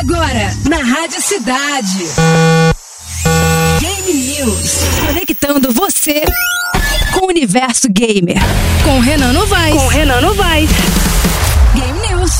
Agora, na Rádio Cidade. Game News. Conectando você com o universo gamer. Com Renan Novaes. Com Renan Novaes. Game News.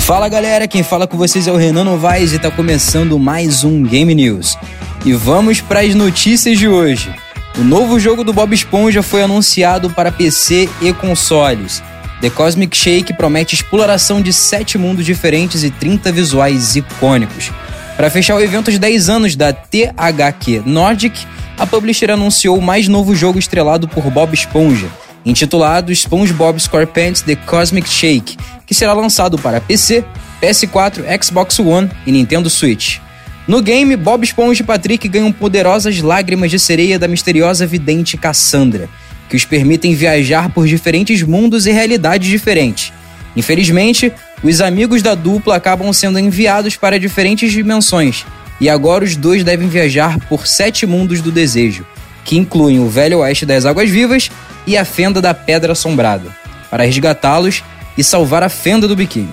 Fala galera, quem fala com vocês é o Renan Novaes e tá começando mais um Game News. E vamos para as notícias de hoje. O novo jogo do Bob Esponja foi anunciado para PC e consoles. The Cosmic Shake promete exploração de sete mundos diferentes e 30 visuais icônicos. Para fechar o evento de 10 anos da THQ Nordic, a publisher anunciou o mais novo jogo estrelado por Bob Esponja, intitulado SpongeBob SquarePants The Cosmic Shake, que será lançado para PC, PS4, Xbox One e Nintendo Switch. No game, Bob Esponja e Patrick ganham poderosas lágrimas de sereia da misteriosa vidente Cassandra, que os permitem viajar por diferentes mundos e realidades diferentes. Infelizmente, os amigos da dupla acabam sendo enviados para diferentes dimensões, e agora os dois devem viajar por sete mundos do desejo, que incluem o Velho Oeste das Águas Vivas e a Fenda da Pedra Assombrada, para resgatá-los e salvar a Fenda do Biquíni.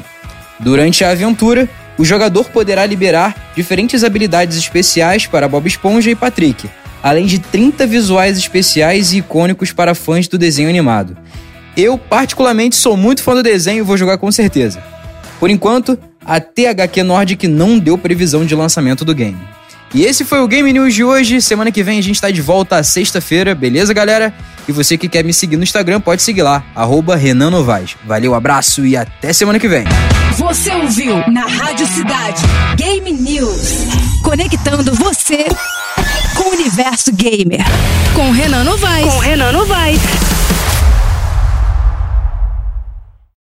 Durante a aventura, o jogador poderá liberar diferentes habilidades especiais para Bob Esponja e Patrick, além de 30 visuais especiais e icônicos para fãs do desenho animado. Eu, particularmente, sou muito fã do desenho e vou jogar com certeza. Por enquanto, a THQ Nordic não deu previsão de lançamento do game. E esse foi o Game News de hoje. Semana que vem a gente está de volta à sexta-feira, beleza, galera? E você que quer me seguir no Instagram, pode seguir lá, arroba Renan Novaes. Valeu, abraço e até semana que vem. Você ouviu na Rádio Cidade Game News. Conectando você universo gamer. Com Renan Novaes. Com Renan Novaes.